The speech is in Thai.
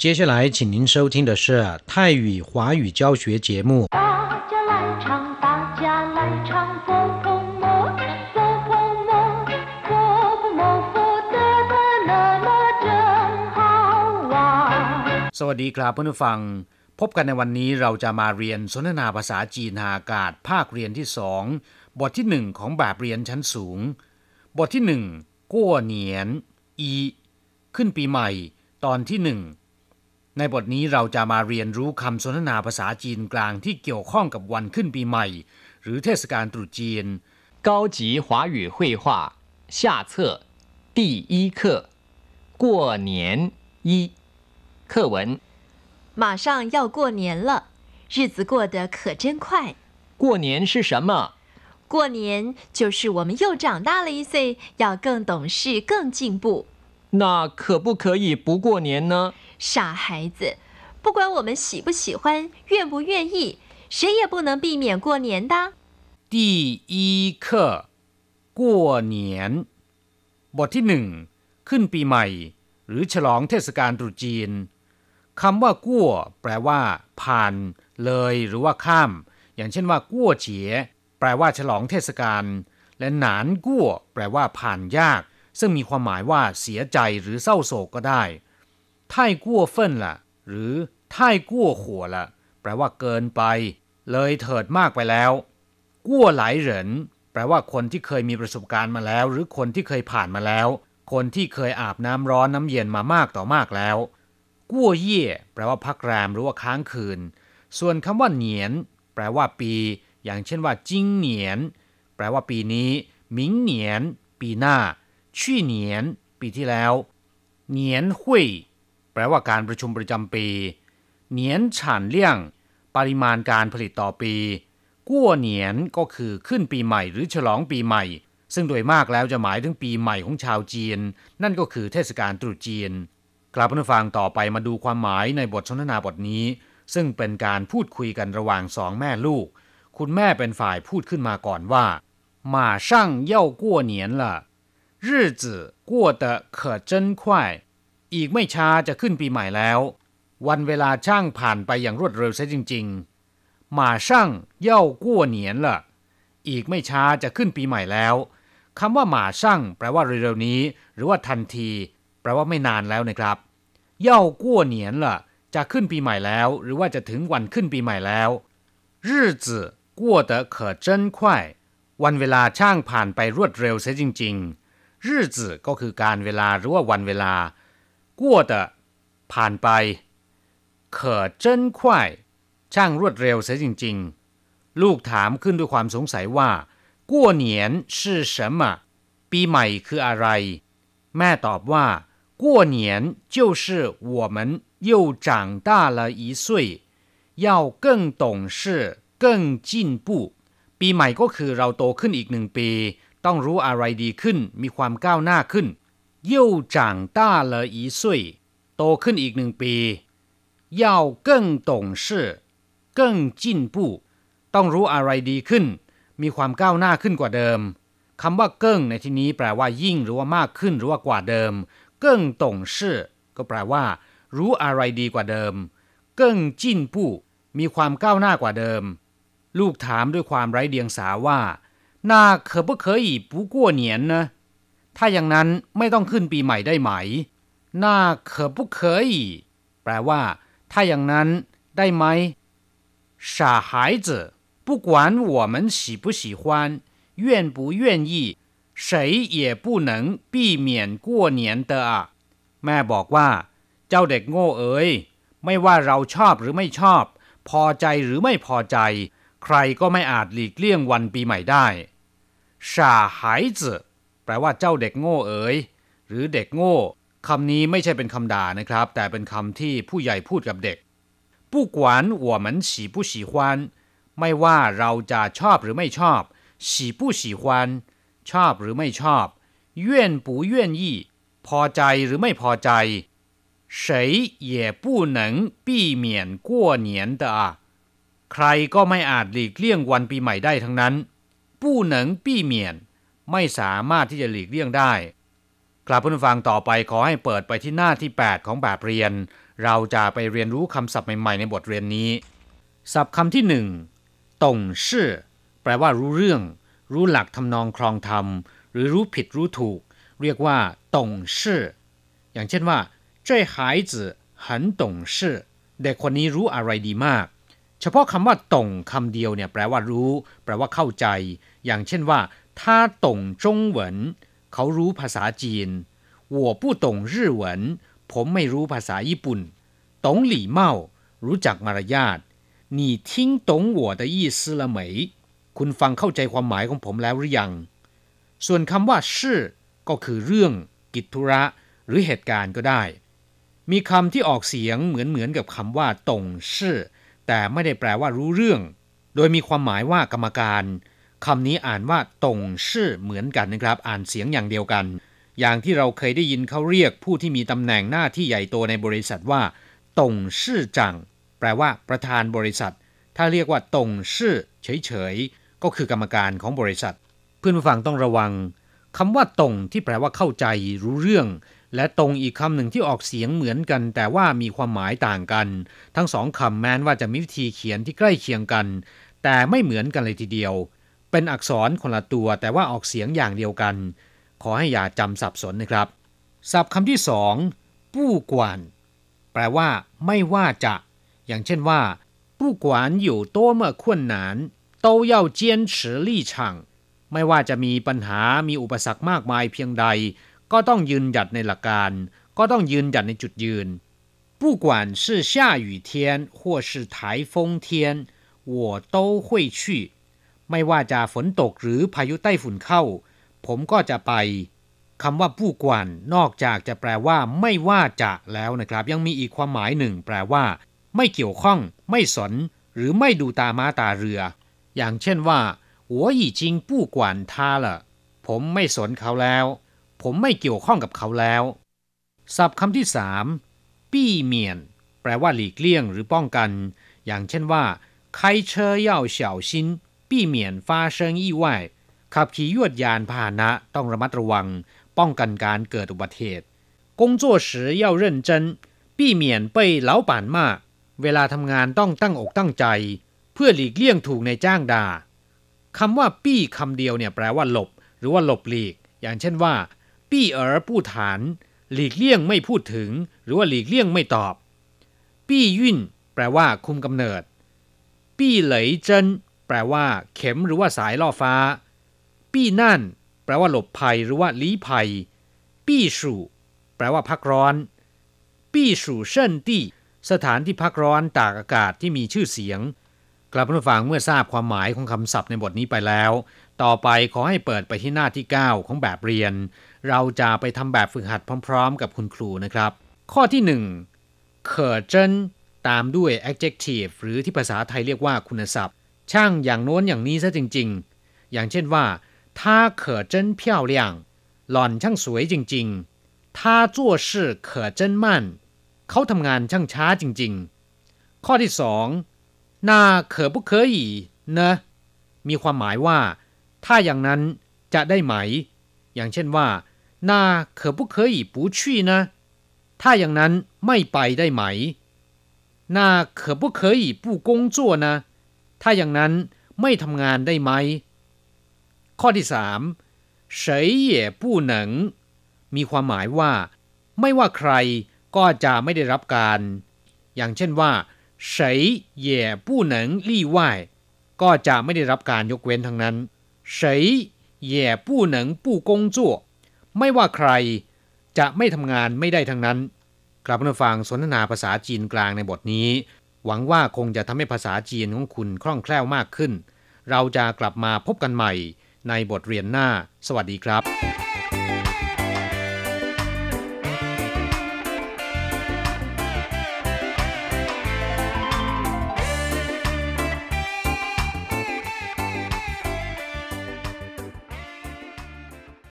接下来，请您收听的是泰语华语教学节目。大家来唱，大家来唱，佛佛摩，佛佛摩，佛佛摩，佛得得那么真好玩。 สวัสดีครับเพื่อนผู้ฟัง พบกันในวันนี้เราจะมาเรียนสนทนาภาษาจีนทางอากาศ ภาคเรียนที่สองบทที่หนึ่งของแบบเรียนชั้นสูง บทที่หนึ่งกั้วเหนียน อี ขึ้นปีใหม่ ตอนที่หนึ่ง ในบทนี้เราจะมาเรียนรู้คำสนทนาภาษาจีนกลางที่เกี่ยวข้องกับวันขึ้นปีใหม่ หรือเทศกาลตรุษจีน 高级华语绘画下册第一课过年一课文马上要过年了，日子过得可真快。过年是什么？过年就是我们又长大了一岁，要更懂事、更进步。 那可不可以不过年呢？傻孩子，不管我们喜不喜欢、愿不愿意，谁也不能避免过年的。第一课กั้วเหนียน บทที่หนึ่งขึ้นปีใหม่ หรือฉลองเทศกาลตรุษจีนคำว่ากั้วแปลว่า ผ่าน เลย หรือว่าข้าม อย่างเช่นว่ากั้วเฉีย แปลว่าฉลองเทศกาลและหนานกั้วแปลว่า ผ่านยาก ซึ่งมีความหมายว่าเสียใจหรือเศร้าโศกก็ได้ไท่กั้วเฟินละหรือไท่กั้วขัวละแปลว่าเกินไป เลยเถิดมากไปแล้วกั้วหลายเหรินแปลว่าคนที่เคยมีประสบการณ์มาแล้ว หรือคนที่เคยผ่านมาแล้ว คนที่เคยอาบน้ำร้อนน้ำเย็นมามากต่อมากแล้วกั้วเย่แปลว่าพักแรมหรือว่าค้างคืน ส่วนคำว่าเหนียน แปลว่าปี อย่างเช่นว่า จิงเหนียน แปลว่าปีนี้ หมิงเหนียน ปีหน้า ชื่อเนียนปีที่แล้วเนียนแปลว่าการประชุมประจำปีเนียนฉันี่ยง ปริมาณการผลิตต่อปีกั้วเหนียนก็คือขึ้นปีใหม่หรือฉลองปีใหม่ ซึ่งโดยมากแล้วจะหมายถึงปีใหม่ของชาวจีน นั่นก็คือเทศกาลตรุษจีนกลับมาฟังต่อไปมาดูความหมายในบทสนทนาบทนี้ ซึ่งเป็นการพูดคุยกันระหว่างสองแม่ลูก คุณแม่เป็นฝ่ายพูดขึ้นมาก่อนว่าหมาช่างเย่ากัวเนียนล่ะ 日子过得可真快อีกไม่ช้าจะขึ้นปีใหม่แล้ว วันเวลาช่างผ่านไปอย่างรวดเร็วซะจริงๆ马上要过年了อีกไม่ช้าจะขึ้นปีใหม่แล้วคำว่าหมาช่างแปลว่าเร็วๆนี้ หรือว่าทันที แปลว่าไม่นานแล้วนะครับเย่ากั้วเหนียนละจะขึ้นปีใหม่แล้ว หรือว่าจะถึงวันขึ้นปีใหม่แล้ว日子过得可真快วันเวลาช่างผ่านไปรวดเร็วเสียจริงๆ 日子ก็คือการเวลาหรือว่าวันเวลากั้ว的ผ่านไป可真快ช่างรวดเร็วเสียจริง ๆ ลูกถามขึ้นด้วยความสงสัยว่ากั้วเหนียน是什么ปีใหม่คืออะไร แม่ตอบว่า过年就是我们又长大了一岁要更懂事更进步ปีใหม่ก็คือเราโตขึ้นอีกหนึ่งปี ต้องรู้อะไรดีขึ้น มีความก้าวหน้าขึ้น又长大了一岁โตขึ้นอีกหนึ่งปี要更懂事更进步ต้องรู้อะไรดีขึ้น มีความก้าวหน้าขึ้นกว่าเดิมคำว่าเกิ้งในที่นี้แปลว่ายิ่งหรือว่ามากขึ้นหรือว่ากว่าเดิม เกิ้งตงชื่อก็แปลว่า รู้อะไรดีกว่าเดิม เกิ้งจิ้นปู้มีความก้าวหน้ากว่าเดิม ลูกถามด้วยความไร้เดียงสาว่า 那可不可以不过年呢ถ้าอย่างนั้นไม่ต้องขึ้นปีใหม่ได้ไหม那可不可以แปลว่า ถ้าอย่างนั้นได้ไหม傻孩子不管我们喜不喜欢愿不愿意谁也不能避免过年的啊แม่บอกว่า เจ้าเด็กโง่เอ๋ยไม่ว่าเราชอบหรือไม่ชอบ พอใจหรือไม่พอใจ ใครก็ไม่อาจหลีกเลี่ยงวันปีใหม่ได้ 傻孩子แปลว่าเจ้าเด็กโง่เอ๋ยหรือเด็กโง่คำนี้ไม่ใช่เป็นคำด่านะครับ แต่เป็นคำที่ผู้ใหญ่พูดกับเด็ก不管我们喜不喜欢ไม่ว่าเราจะชอบหรือไม่ชอบ喜不喜欢ชอบหรือไม่ชอบ愿不愿意พอใจหรือไม่พอใจ谁也不能避免过年的啊ใครก็ไม่อาจหลีกเลี่ยงวันปีใหม่ได้ทั้งนั้น 不能避免ไม่สามารถที่จะหลีกเลี่ยงได้ ก กลับผู้ฟังต่อไปขอให้เปิดไปที่หน้าที่ 8 ของแบบเรียน เราจะไปเรียนรู้คำศัพท์ใหม่ๆในบทเรียนนี้ ศัพท์คำที่หนึ่งตงชื่อแปลว่ารู้เรื่อง รู้หลักทำนองครองธรรม หรือรู้ผิดรู้ถูก เรียกว่าตงชื่ออย่างเช่นว่า这孩子很懂事เด็กคนนี้รู้อะไรดีมาก เฉพาะคำว่าตงคำเดียวเนี่ยแปลว่ารู้ แปลว่าเข้าใจ อย่างเช่นว่า他懂中文เขารู้ภาษาจีน我不懂日文ผมไม่รู้ภาษาญี่ปุ่น懂礼貌รู้จักมารยาท你听懂我的意思了没คุณฟังเข้าใจความหมายของผมแล้วหรือยัง ส่วนคำว่าชื่อก็คือเรื่อง กิจธุระ หรือเหตุการณ์ก็ได้ มีคำที่ออกเสียงเหมือนเหมือนกับคำว่าตงชื่อแต่ไม่ได้แปลว่ารู้เรื่อง โดยมีความหมายว่ากรรมการ คำนี้อ่านว่าตงชื่อเหมือนกันนะครับ อ่านเสียงอย่างเดียวกัน อย่างที่เราเคยได้ยินเขาเรียกผู้ที่มีตำแหน่งหน้าที่ใหญ่โตในบริษัทว่าตงชื่อจัง แปลว่าประธานบริษัท ถ้าเรียกว่าตงชื่อเฉยๆ ก็คือกรรมการของบริษัท เพื่อนผู้ฟังต้องระวังคำว่าตงที่แปลว่าเข้าใจรู้เรื่อง และตรงอีกคำหนึ่งที่ออกเสียงเหมือนกัน แต่ว่ามีความหมายต่างกัน ทั้งสองคำแม้นว่าจะมีวิธีเขียนที่ใกล้เคียงกัน แต่ไม่เหมือนกันเลยทีเดียว เป็นอักษรคนละตัวแต่ว่าออกเสียงอย่างเดียวกัน ขอให้อย่าจำสับสนนะครับ ศัพท์คำที่สองปู้กวนแปลว่า ไม่ว่าจะ อย่างเช่นว่า不管有多么困难都要坚持立场ไม่ว่าจะมีปัญหา มีอุปสรรคมากมายเพียงใด ก็ต้องยืนหยัดในหลักการ ก็ต้องยืนหยัดในจุดยืน不管是下雨天或是台风天我都会去 ไม่ว่าจะฝนตกหรือพายุใต้ฝุ่นเข้า ผมก็จะไปคำว่าผู้กวนนอกจากจะแปลว่า ไม่ว่าจะแล้วนะครับ ยังมีอีกความหมายหนึ่ง แปลว่า ไม่เกี่ยวข้อง ไม่สน หรือไม่ดูตาม้าตาเรือ อย่างเช่นว่าหัวอีจิงผู้กวนท่าละผมไม่สนเขาแล้ว ผมไม่เกี่ยวข้องกับเขาแล้วศัพท์คำที่สามปี้เมียน แปลว่าหลีกเลี่ยงหรือป้องกัน อย่างเช่นว่าใครเชยเย่ 避免发生意外ขับขี่ยวดยานพาหนะต้องระมัดระวัง ป้องกันการเกิดอุบัติเหตุ工作时要认真避免被老板骂เวลาทำงานต้องตั้งอกตั้งใจ เพื่อหลีกเลี่ยงถูกในจ้างด่าคำว่าปี้คำเดียวเนี่ยแปลว่าหลบ หรือว่าหลบหลีก อย่างเช่นว่า ปี้เอ๋อผู้ฐาน หลีกเลี่ยงไม่พูดถึง หรือว่าหลีกเลี่ยงไม่ตอบ ปี้ยุ่นแปลว่า คุมกำเนิด ปี้เหลยเจิน แปลว่า เข็มหรือว่าสายล่อฟ้า ปี้นั่น แปลว่าหลบภัยหรือว่าลี้ภัย ปี้สู่ แปลว่าพักร้อน ปี้สู่เชินตี้สถานที่พักร้อนตากอากาศที่มีชื่อเสียง กลับมาฟังเมื่อทราบความหมายของคำศัพท์ในบทนี้ไปแล้ว ต่อไปขอให้เปิดไปที่หน้าที่ 9 ของแบบเรียน เราจะไปทำแบบฝึกหัดพร้อม ๆ กับคุณครูนะครับ ข้อที่1เขอเจินตามด้วย adjective หรือที่ภาษาไทยเรียกว่าคุณศัพท์ ช่างอย่างโน้นอย่างนี้ซะจริงๆ อย่างเช่นว่า他可真漂亮หล่อนช่างสวยจริงๆ他做事可真慢เขาทำงานช่างช้าจริงๆ ข้อที่สอง那可不可以呢มีความหมายว่า ถ้าอย่างนั้นจะได้ไหม อย่างเช่นว่า那可不可以不去呢ถ้าอย่างนั้นไม่ไปได้ไหม那可不可以不工作呢 ถ้าอย่างนั้นไม่ทำงานได้ไหม ข้อที่สามเฉยเย่ผู้หนัง มีความหมายว่า ไม่ว่าใครก็จะไม่ได้รับการ อย่างเช่นว่าเฉยเย่ผู้หนังลี่ไหวก็จะไม่ได้รับการยกเว้นทั้งนั้นเฉยเย่ผู้หนังผู้กงจั่วไม่ว่าใครจะไม่ทำงานไม่ได้ทั้งนั้นกลับมาฟังสนทนาภาษาจีนกลางในบทนี้ หวังว่าคงจะทำให้ภาษาจีนของคุณคล่องแคล่วมากขึ้น เราจะกลับมาพบกันใหม่ในบทเรียนหน้า สวัสดีครับ